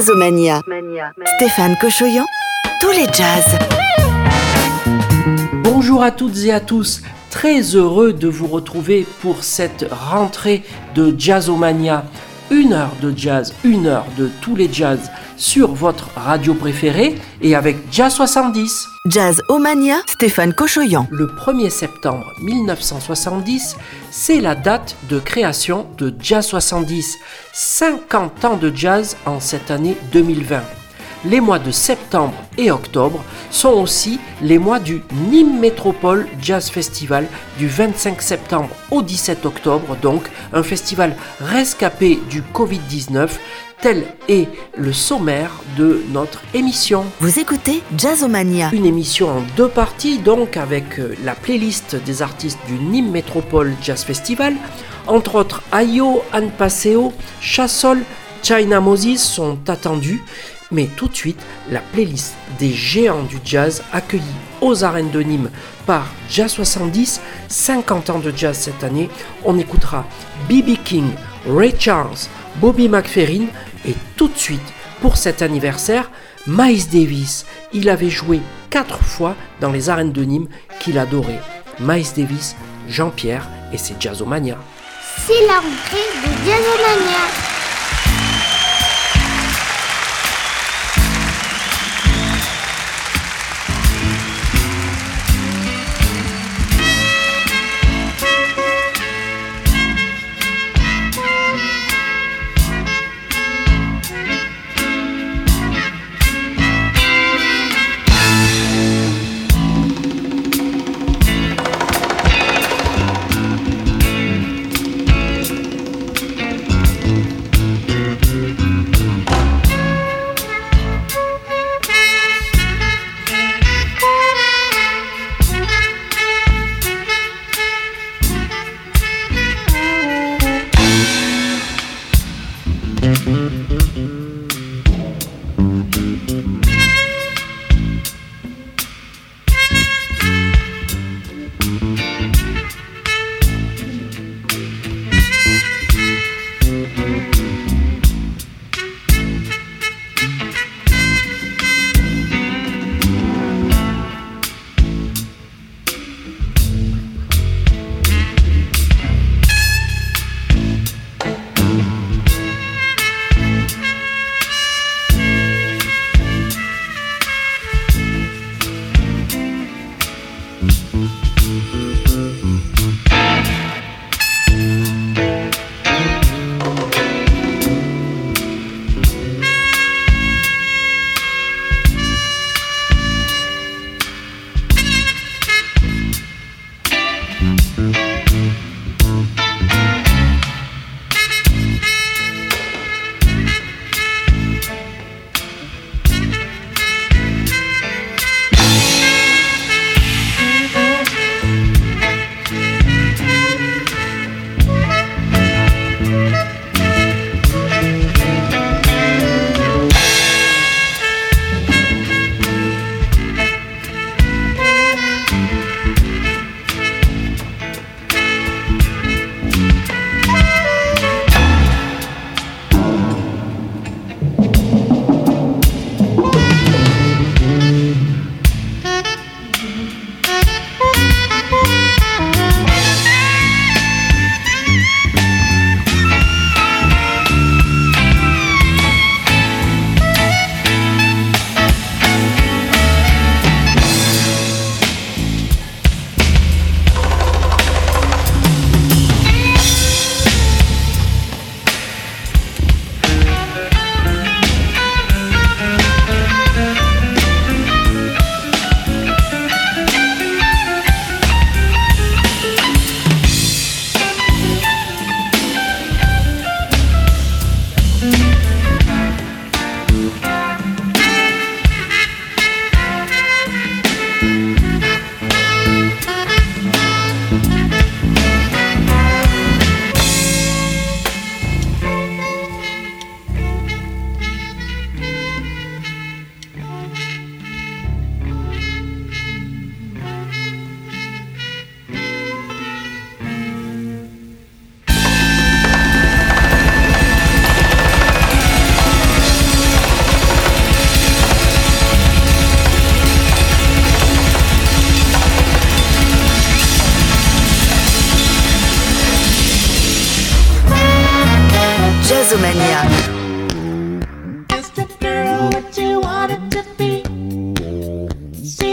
Jazzomania. Stéphane Cochoyan, tous les jazz. Bonjour à toutes et à tous, très heureux de vous retrouver pour cette rentrée de Jazzomania. Une heure de jazz, une heure de tous les jazz sur votre radio préférée et avec Jazz 70. Jazz Omania, Stéphane Cochoyan. Le 1er septembre 1970, c'est la date de création de Jazz 70. 50 ans de jazz en cette année 2020 les mois de septembre et octobre sont aussi les mois du Nîmes Métropole Jazz Festival du 25 septembre au 17 octobre, donc un festival rescapé du Covid-19 tel est le sommaire de notre émission. Vous écoutez Jazzomania. Une émission en deux parties, donc avec euh, la playlist des artistes du Nîmes Métropole Jazz Festival. Entre autres, Ayo, Anne Paseo, Chassol, China Moses sont attendus. Mais tout de suite, la playlist des géants du jazz accueillis aux arènes de Nîmes par Jazz 70, 50 ans de jazz cette année. On écoutera B.B. King, Ray Charles, Bobby McFerrin et tout de suite, pour cet anniversaire, Miles Davis. Il avait joué quatre fois dans les arènes de Nîmes qu'il adorait. Miles Davis, Jean-Pierre et ses Jazzomania. C'est la de Jazzomania.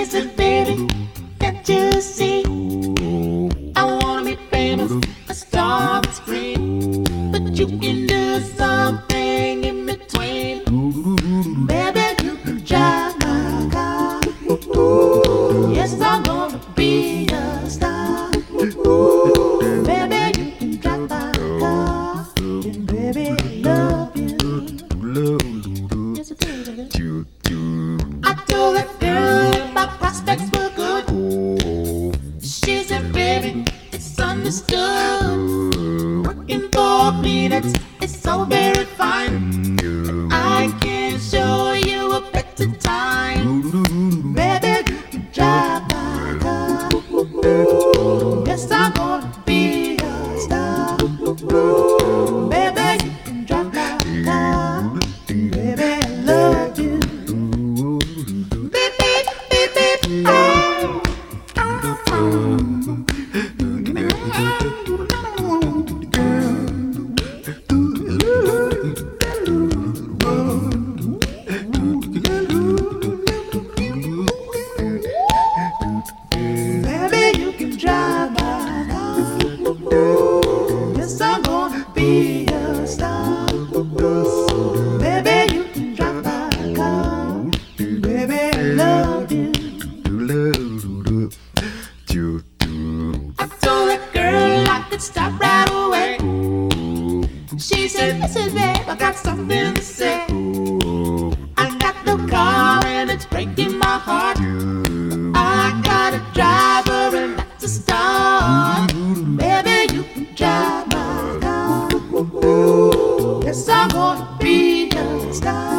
is the baby that you see. stop.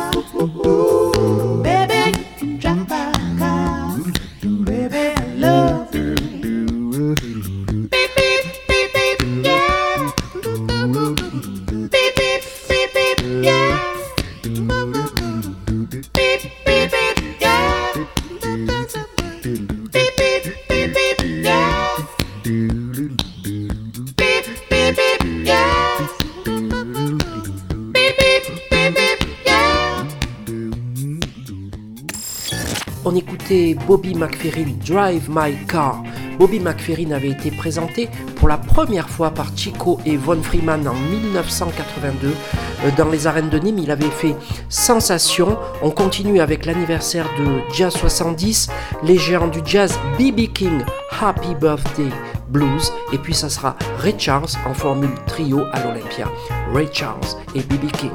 McFerrin Drive My Car. Bobby McFerrin avait été présenté pour la première fois par Chico et Von Freeman en 1982 euh, dans les arènes de Nîmes. Il avait fait sensation. On continue avec l'anniversaire de Jazz 70, les géants du jazz BB King Happy Birthday Blues. Et puis ça sera Ray Charles en formule trio à l'Olympia. Ray Charles et BB King.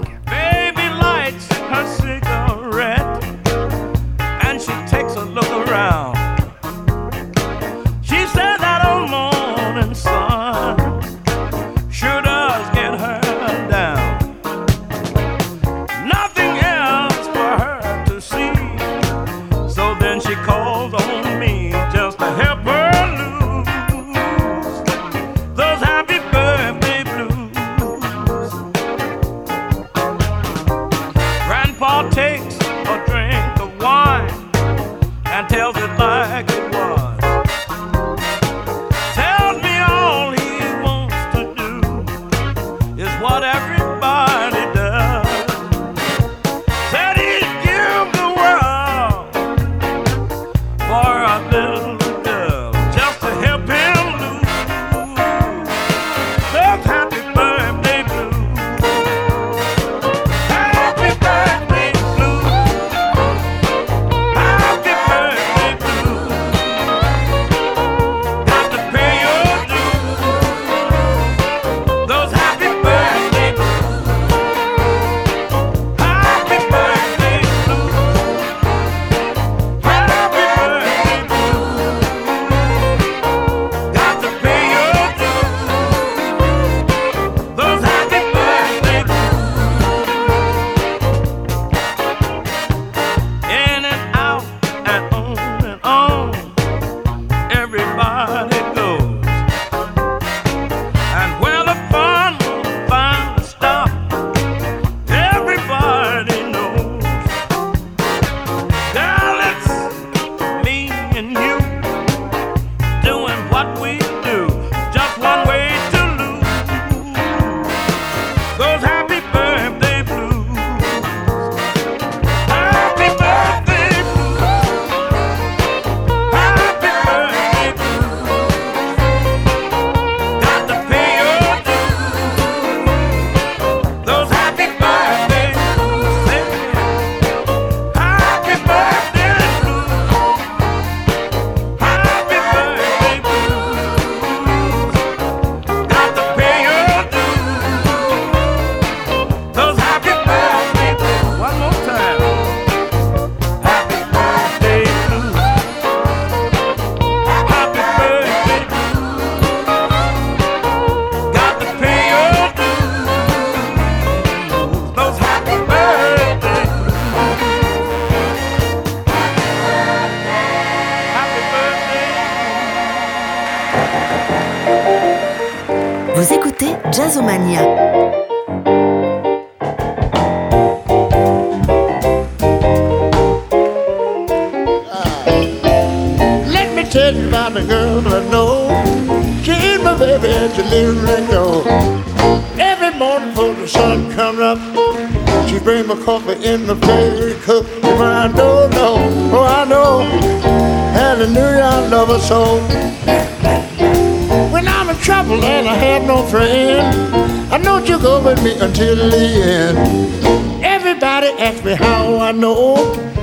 Me until the end. Everybody asks me how I know.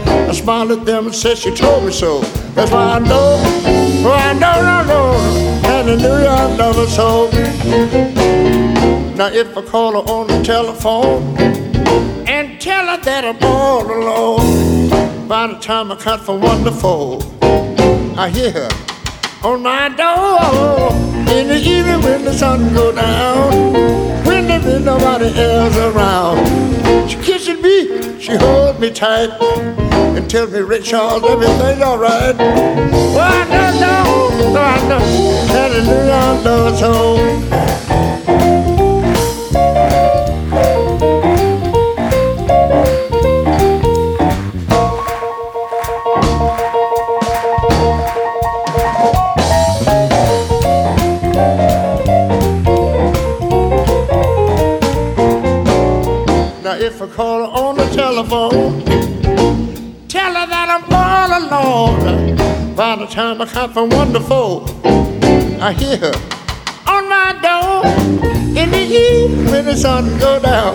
I smile at them and say she told me so. That's why I know, I know, I know. Hallelujah, I love her so. Now if I call her on the telephone and tell her that I'm all alone, By the time I cut to four, I hear her on my door in the evening when the sun go down. When there ain't nobody else around, she kisses me, she holds me tight, and tells me, Ray Charles, everything's alright. Well, I don't know, I know, hallelujah, I know it's home. If I call her on the telephone, tell her that I'm all alone. By the time I come from wonderful, I hear her on my door in the evening when the sun go down.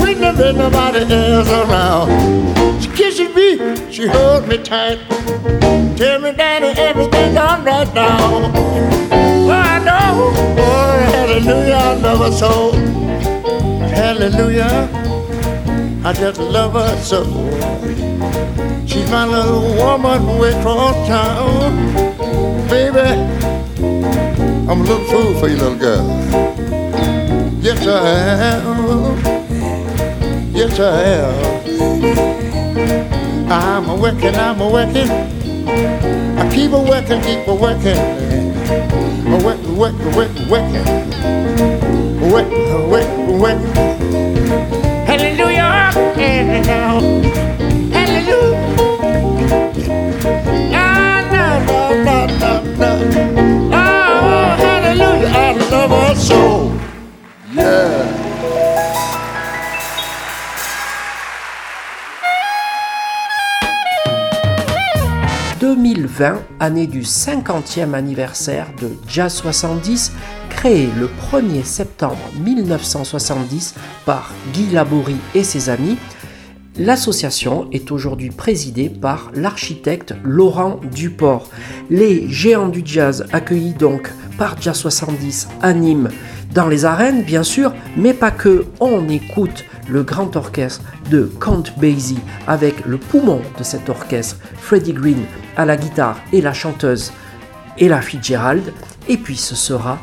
When there ain't nobody else around, she kisses me, she holds me tight, tell me daddy everything's alright now. Well I know, oh hallelujah, I her so. Hallelujah. I just love her so. She's my little woman way across town. Baby, I'm a little fool for you, little girl. Yes, I am. Yes, I am. I'm a working, I'm a working. I keep a working, keep a working. A working, working, working, working. Work, work, work. 2020, année du 50e anniversaire de Jazz 70, créé le 1er septembre 1970 par Guy Laborie et ses amis, l'association est aujourd'hui présidée par l'architecte Laurent Duport. Les géants du jazz accueillis donc par Jazz 70 animent dans les arènes bien sûr, mais pas que. On écoute le grand orchestre de Count Basie avec le poumon de cet orchestre, Freddie Green à la guitare et la chanteuse Ella Fitzgerald. Et puis ce sera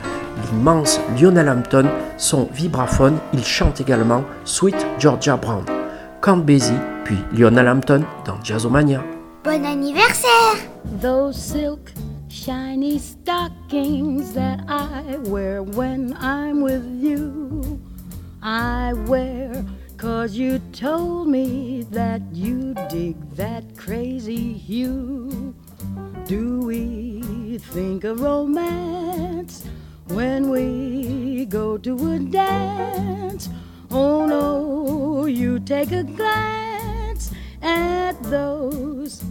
l'immense Lionel Hampton, son vibraphone. Il chante également Sweet Georgia Brown. Count Basie, puis Lionel Hampton dans Jazzomania. Bon anniversaire Those silk shiny stockings that I wear when I'm with you. I wear cause you told me that you dig that crazy hue. Do we think of romance when we go to a dance? Oh no, you take a glance at those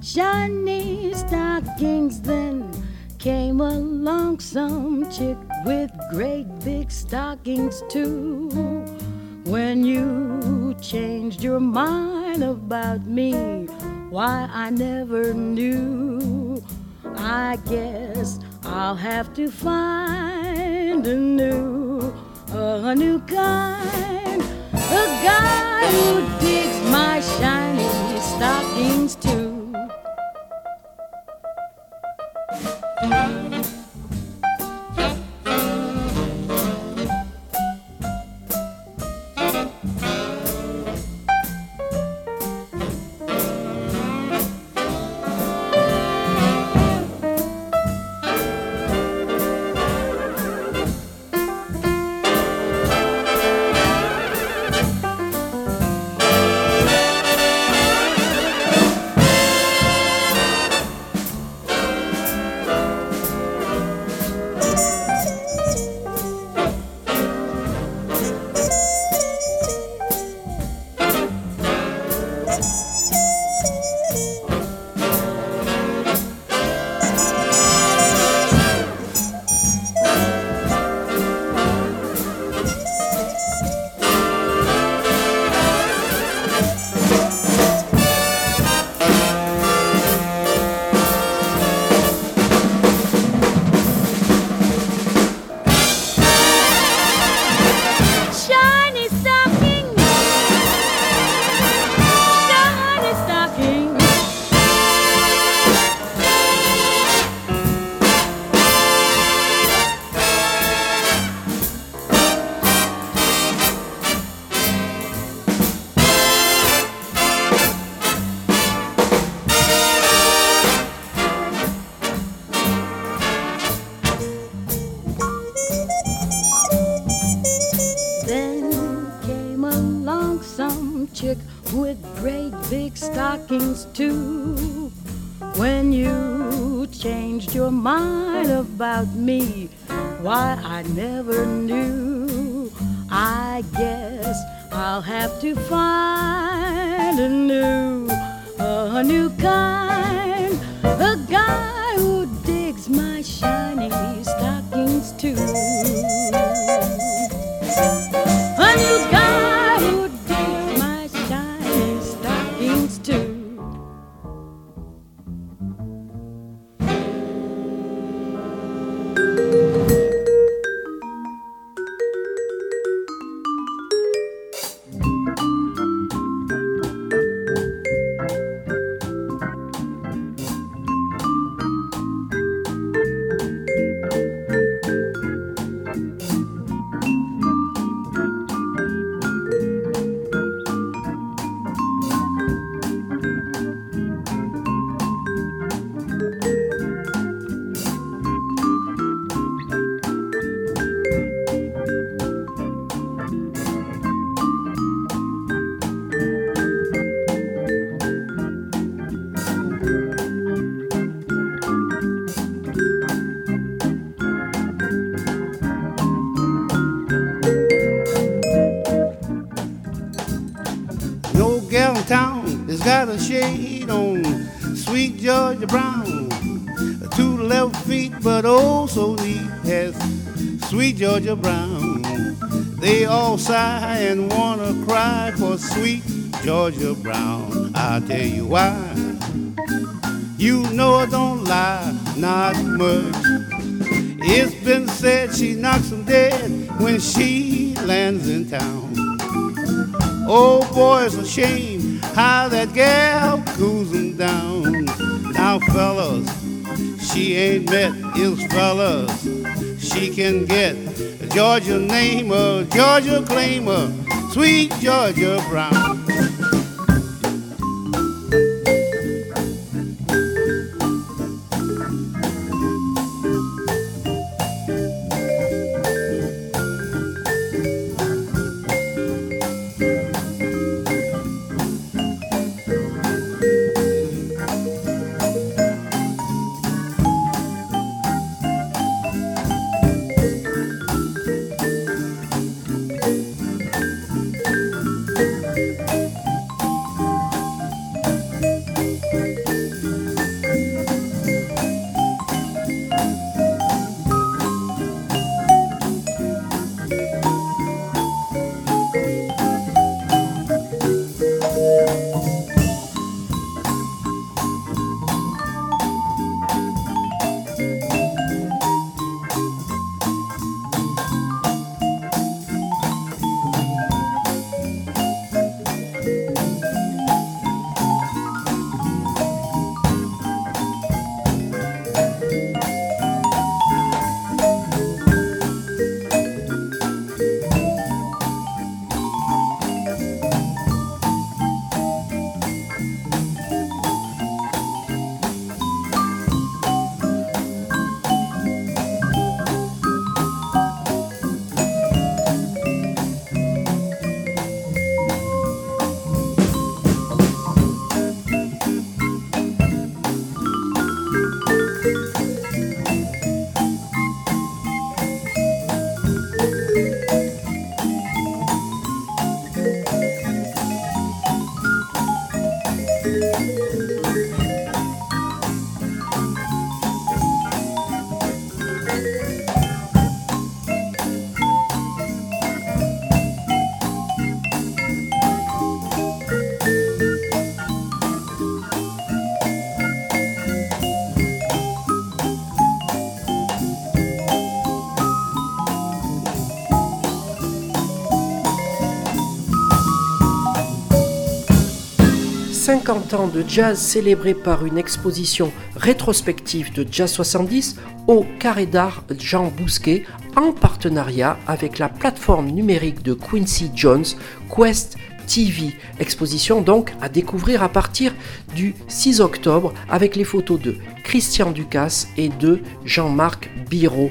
shiny stockings. Then came along some chick with great big stockings too. When you changed your mind about me, why I never knew. I guess I'll have to find a new, a new kind, a guy who digs my shiny stockings too. Brown. They all sigh and wanna cry for sweet Georgia Brown. I'll tell you why. You're Brown. 50 ans de jazz célébrés par une exposition rétrospective de Jazz 70 au Carré d'Art Jean Bousquet en partenariat avec la plateforme numérique de Quincy Jones, Quest TV. Exposition donc à découvrir à partir du 6 octobre avec les photos de Christian Ducasse et de Jean-Marc Biro.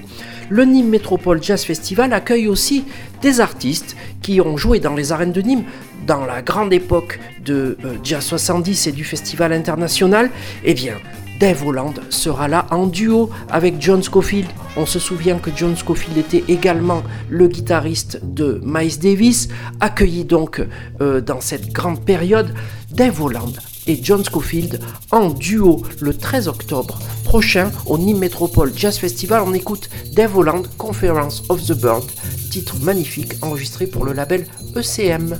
Le Nîmes Métropole Jazz Festival accueille aussi des artistes qui ont joué dans les arènes de Nîmes dans la grande époque de euh, Jazz 70 et du Festival international, eh bien, Dave Holland sera là en duo avec John Scofield. On se souvient que John Scofield était également le guitariste de Miles Davis, accueilli donc euh, dans cette grande période. Dave Holland et John Scofield en duo le 13 octobre prochain au Nîmes Métropole Jazz Festival. On écoute Dave Holland, Conference of the Bird, titre magnifique enregistré pour le label ECM.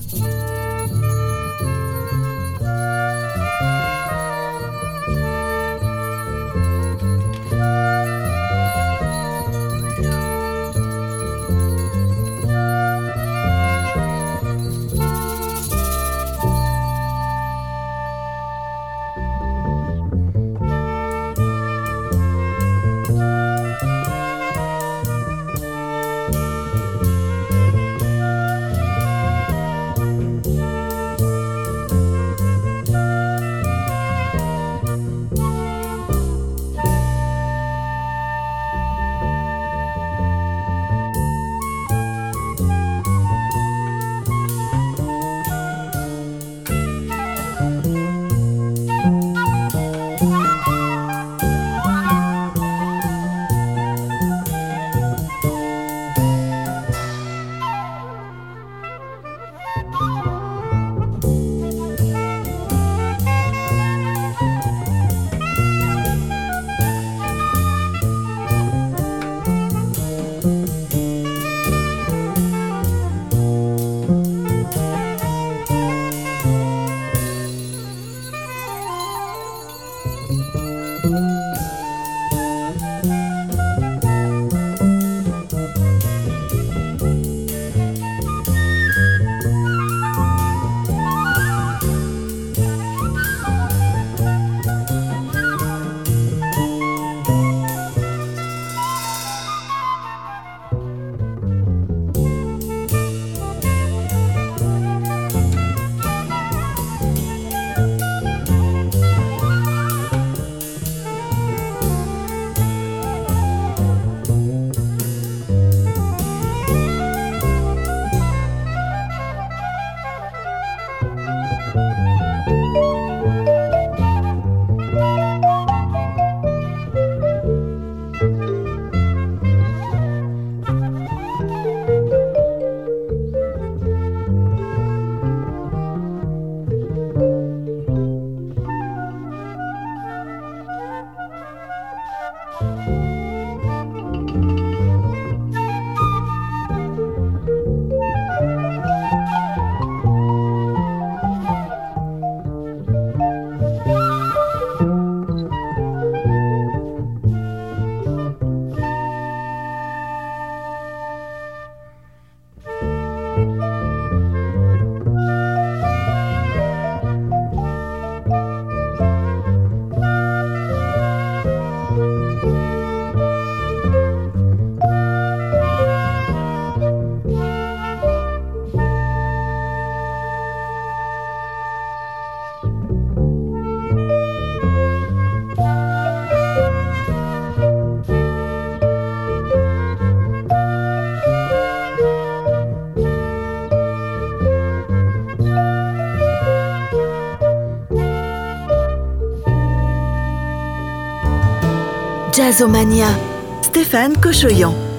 Stéphane Cochoyan.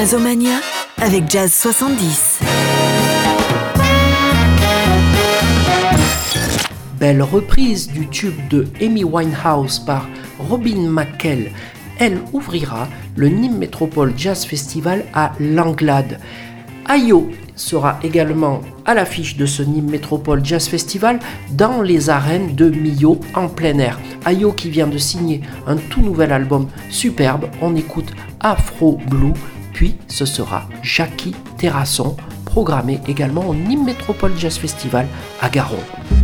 Jazzomania avec Jazz 70. Belle reprise du tube de Amy Winehouse par Robin McKell. Elle ouvrira le Nîmes Métropole Jazz Festival à Langlade. Ayo sera également à l'affiche de ce Nîmes Métropole Jazz Festival dans les arènes de Millau en plein air. Ayo qui vient de signer un tout nouvel album superbe, on écoute Afro Blue puis ce sera Jackie Terrasson, programmé également au Nîmes Métropole Jazz Festival à Garonne.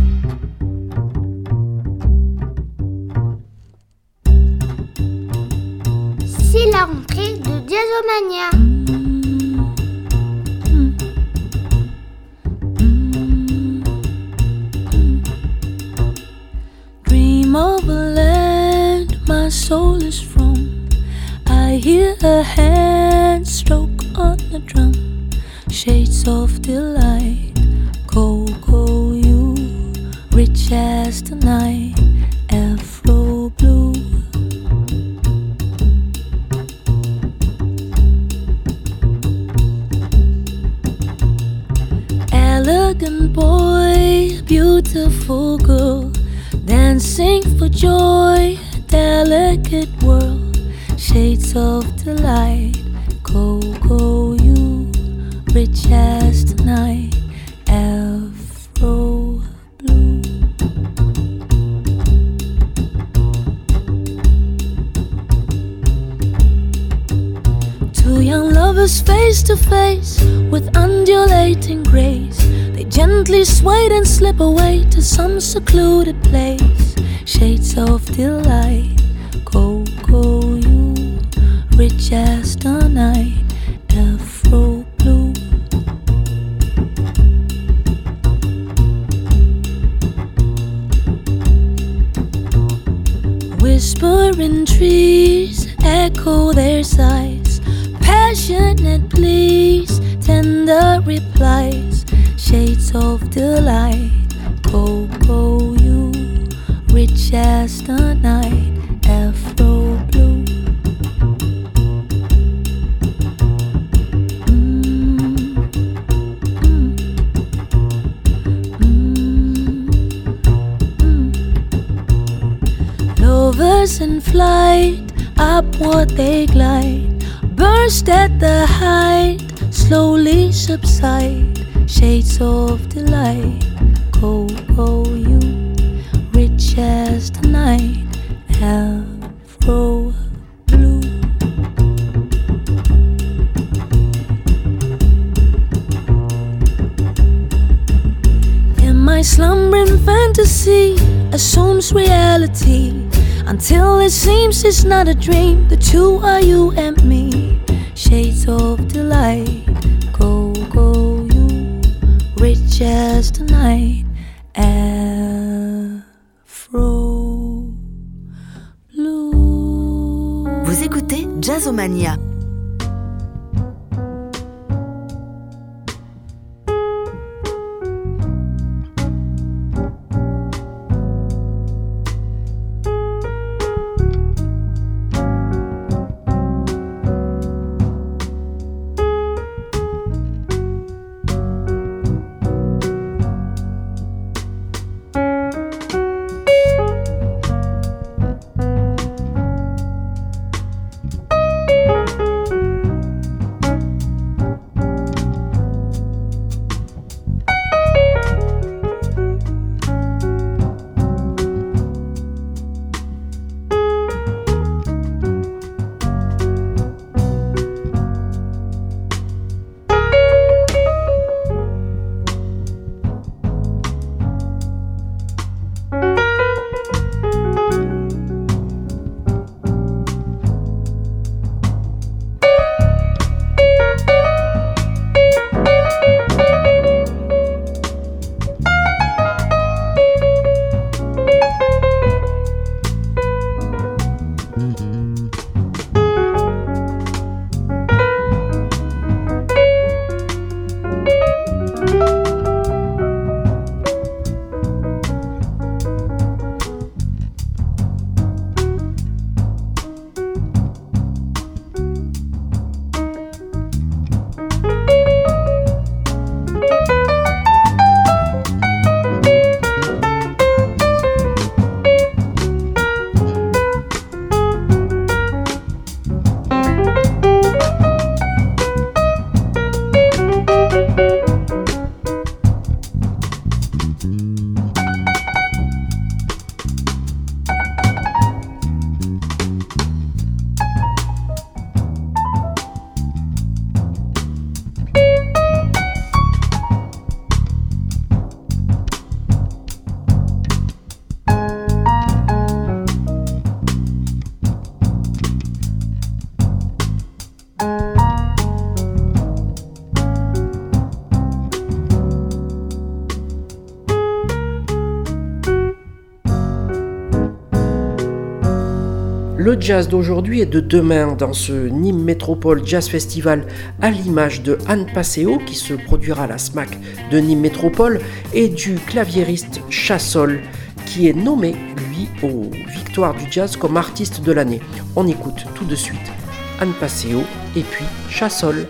boy, beautiful girl, dancing for joy, delicate world, shades of delight, cocoa, you, rich as the night, afro blue. Two young lovers face to face with undulating grace they gently sway and slip away to some secluded place. Shades of delight, go, go, you, rich as the night, afro blue. Whispering trees echo their sighs, passionate pleas, tender replies, shades of the light until it seems it's not a dream. The two are you and me, shades of delight. Go, go, you, rich as the night, afro blue. Vous écoutez Jazzomania. Jazz d'aujourd'hui et de demain dans ce Nîmes Métropole Jazz Festival à l'image de Anne Passeo qui se produira à la SMAC de Nîmes Métropole et du claviériste Chassol qui est nommé lui aux Victoires du Jazz comme artiste de l'année. On écoute tout de suite Anne Passeo et puis Chassol.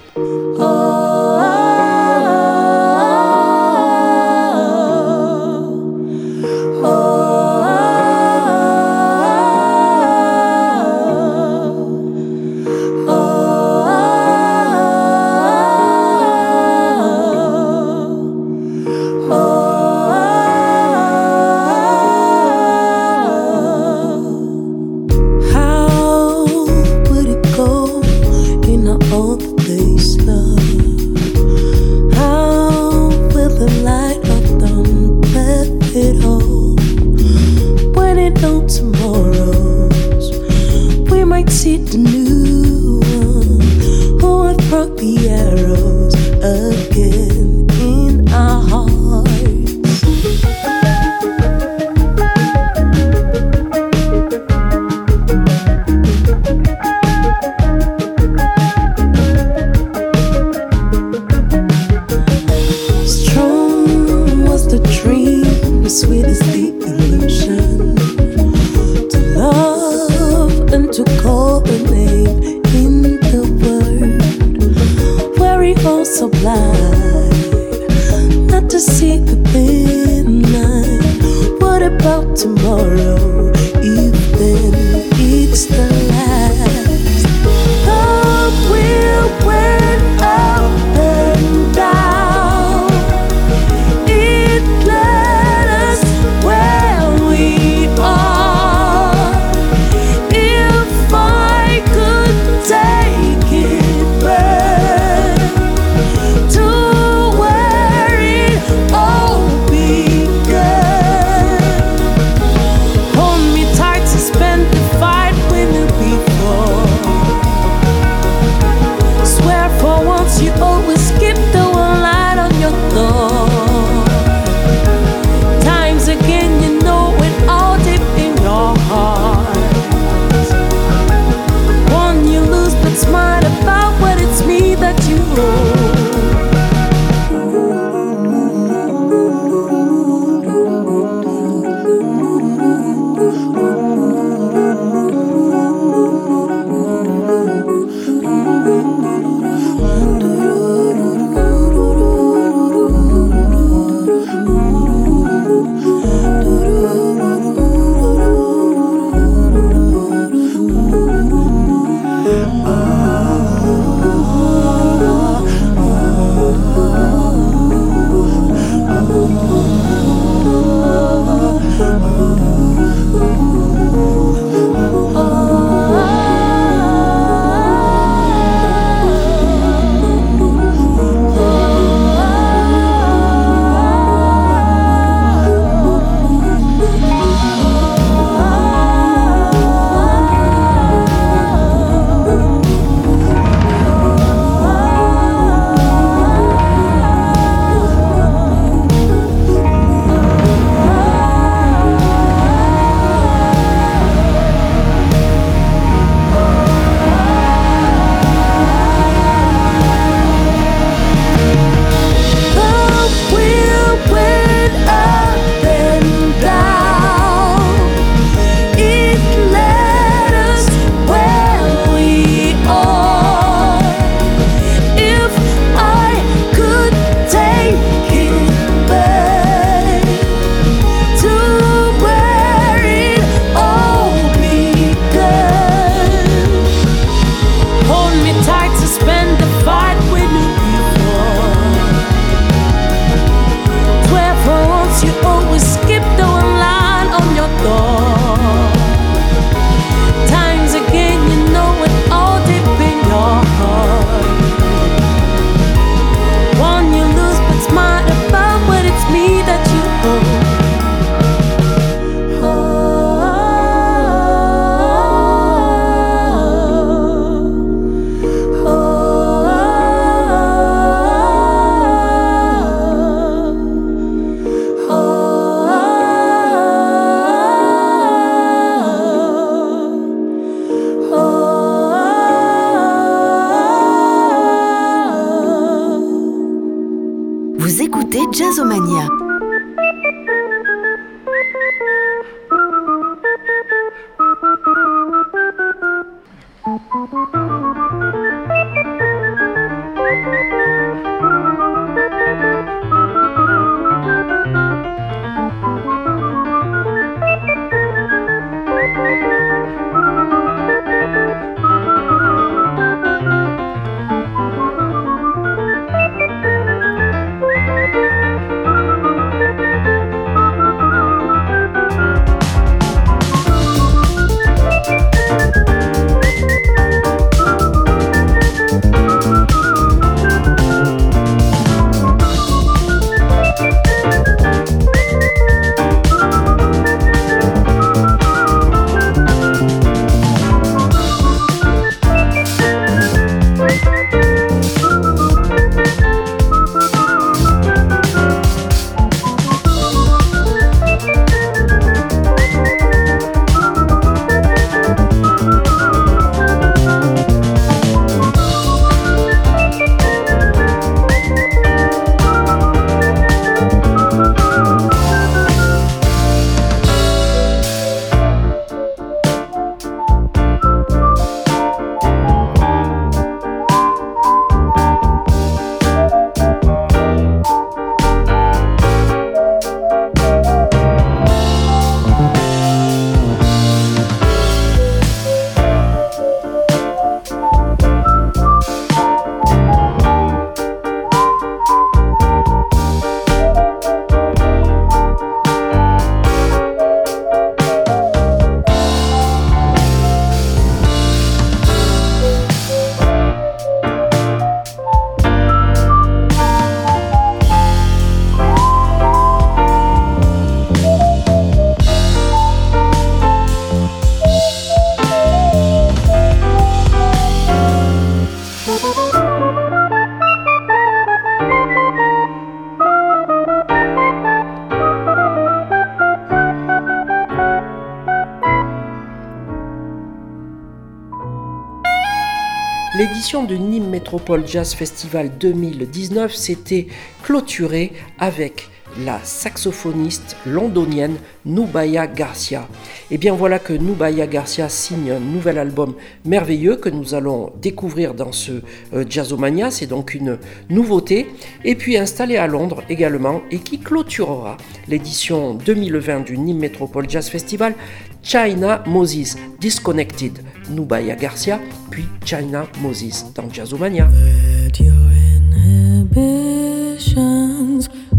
L'édition du Nîmes Métropole Jazz Festival 2019 s'était clôturée avec la saxophoniste londonienne Nubaya Garcia. Et bien voilà que Nubaya Garcia signe un nouvel album merveilleux que nous allons découvrir dans ce euh, Jazzomania, c'est donc une nouveauté. Et puis installé à Londres également et qui clôturera l'édition 2020 du Nîmes Métropole Jazz Festival, China Moses Disconnected, Nubaya Garcia, puis China Moses dans Jazzomania.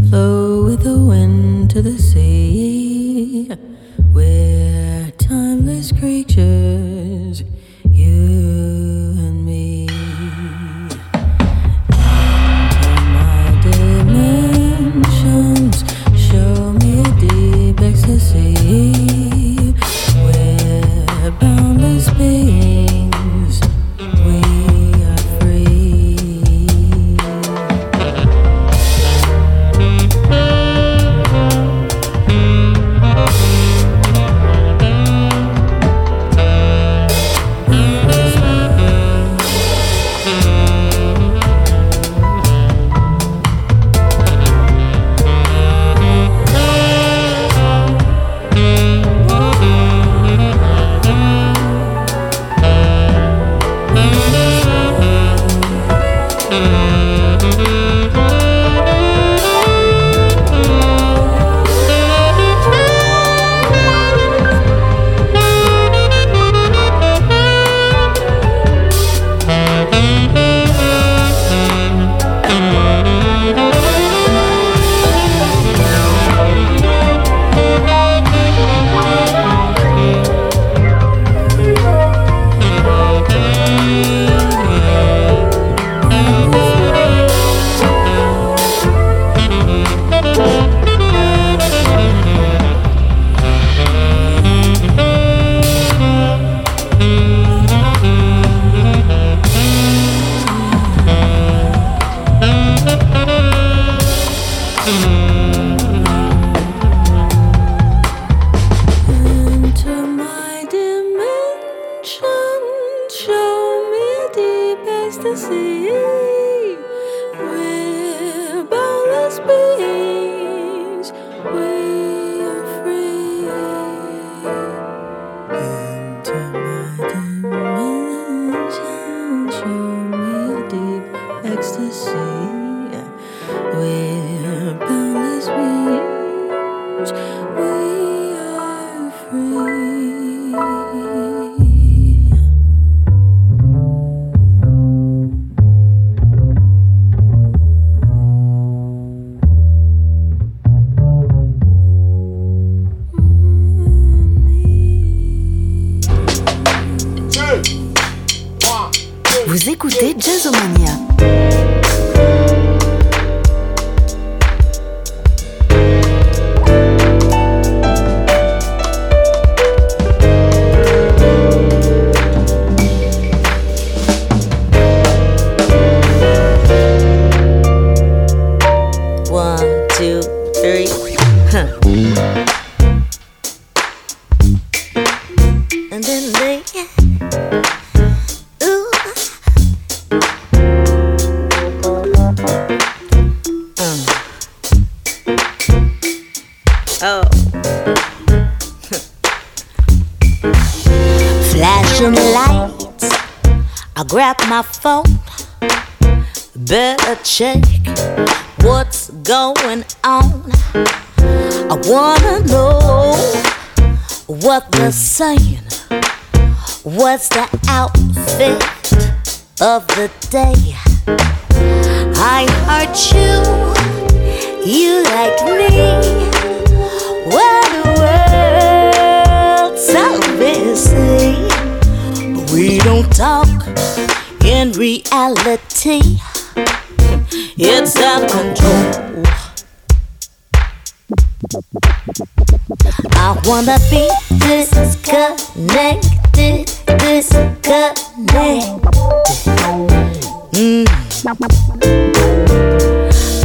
flow with the wind to the sea. We're timeless creatures, ecstasy. Reality. It's out of control. I wanna be disconnected, disconnected. Mm.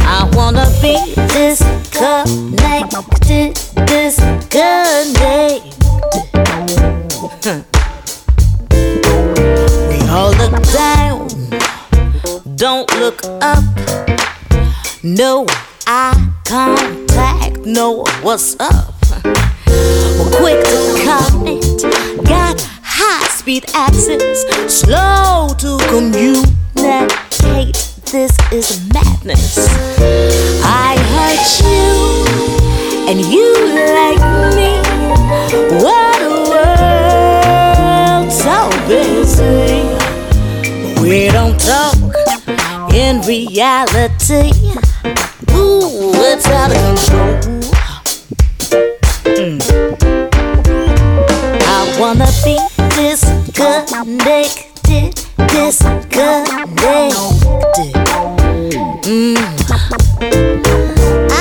I wanna be disconnected, disconnected. look down, don't look up. No eye contact, no what's up. Quick to comment, got high speed access, slow to communicate. This is madness. I hurt you, and you like me. What a world so busy. We don't talk in reality. Ooh, it's out of control. Mm. I wanna be disconnected, disconnected. Mm. I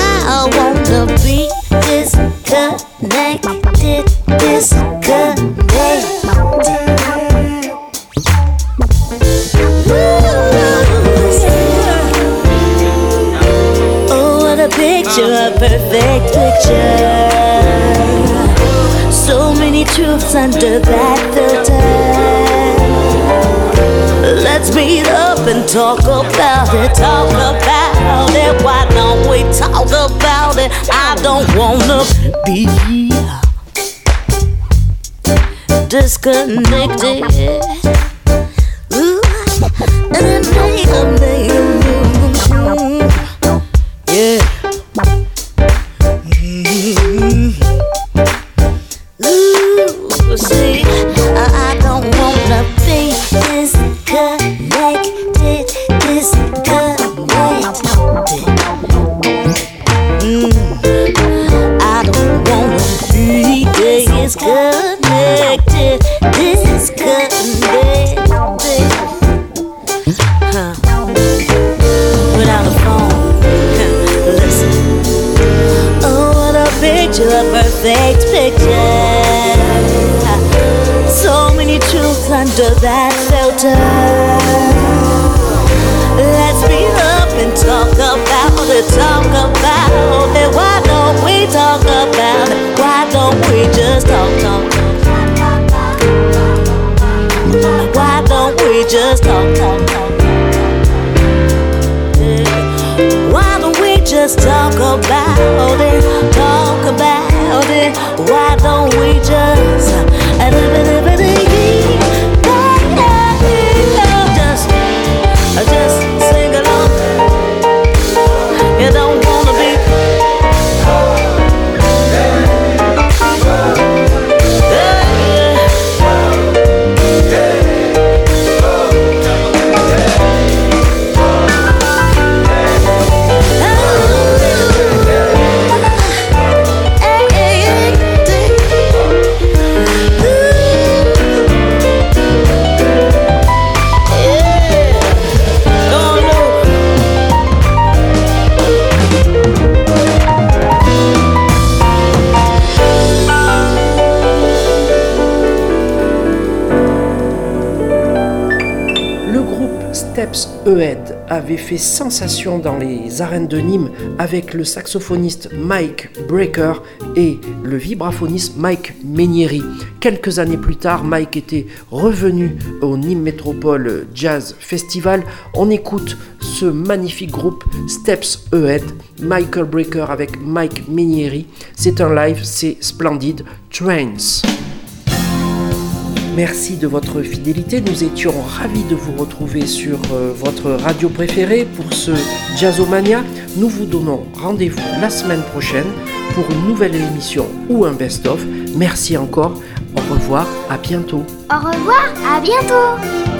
wanna be disconnected, disconnected. Perfect picture. So many truths under that filter. Let's meet up and talk about it, talk about it. Why don't we talk about it? I don't wanna be disconnected. Ooh, and then Steps Ahead avait fait sensation dans les arènes de Nîmes avec le saxophoniste Mike Breaker et le vibraphoniste Mike Menieri. Quelques années plus tard, Mike était revenu au Nîmes Métropole Jazz Festival. On écoute ce magnifique groupe Steps Ahead, Michael Breaker avec Mike Menieri. C'est un live, c'est splendide. Trains. Merci de votre fidélité. Nous étions ravis de vous retrouver sur euh, votre radio préférée pour ce Jazzomania. Nous vous donnons rendez-vous la semaine prochaine pour une nouvelle émission ou un best-of. Merci encore. Au revoir, à bientôt. Au revoir, à bientôt